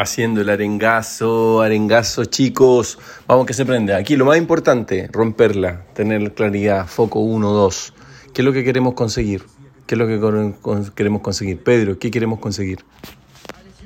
Haciendo el arengazo, arengazo chicos. Vamos que se prende. Aquí lo más importante, romperla, tener claridad, foco 1, 2. ¿Qué es lo que queremos conseguir? ¿Qué es lo que queremos conseguir? Pedro, ¿qué queremos conseguir?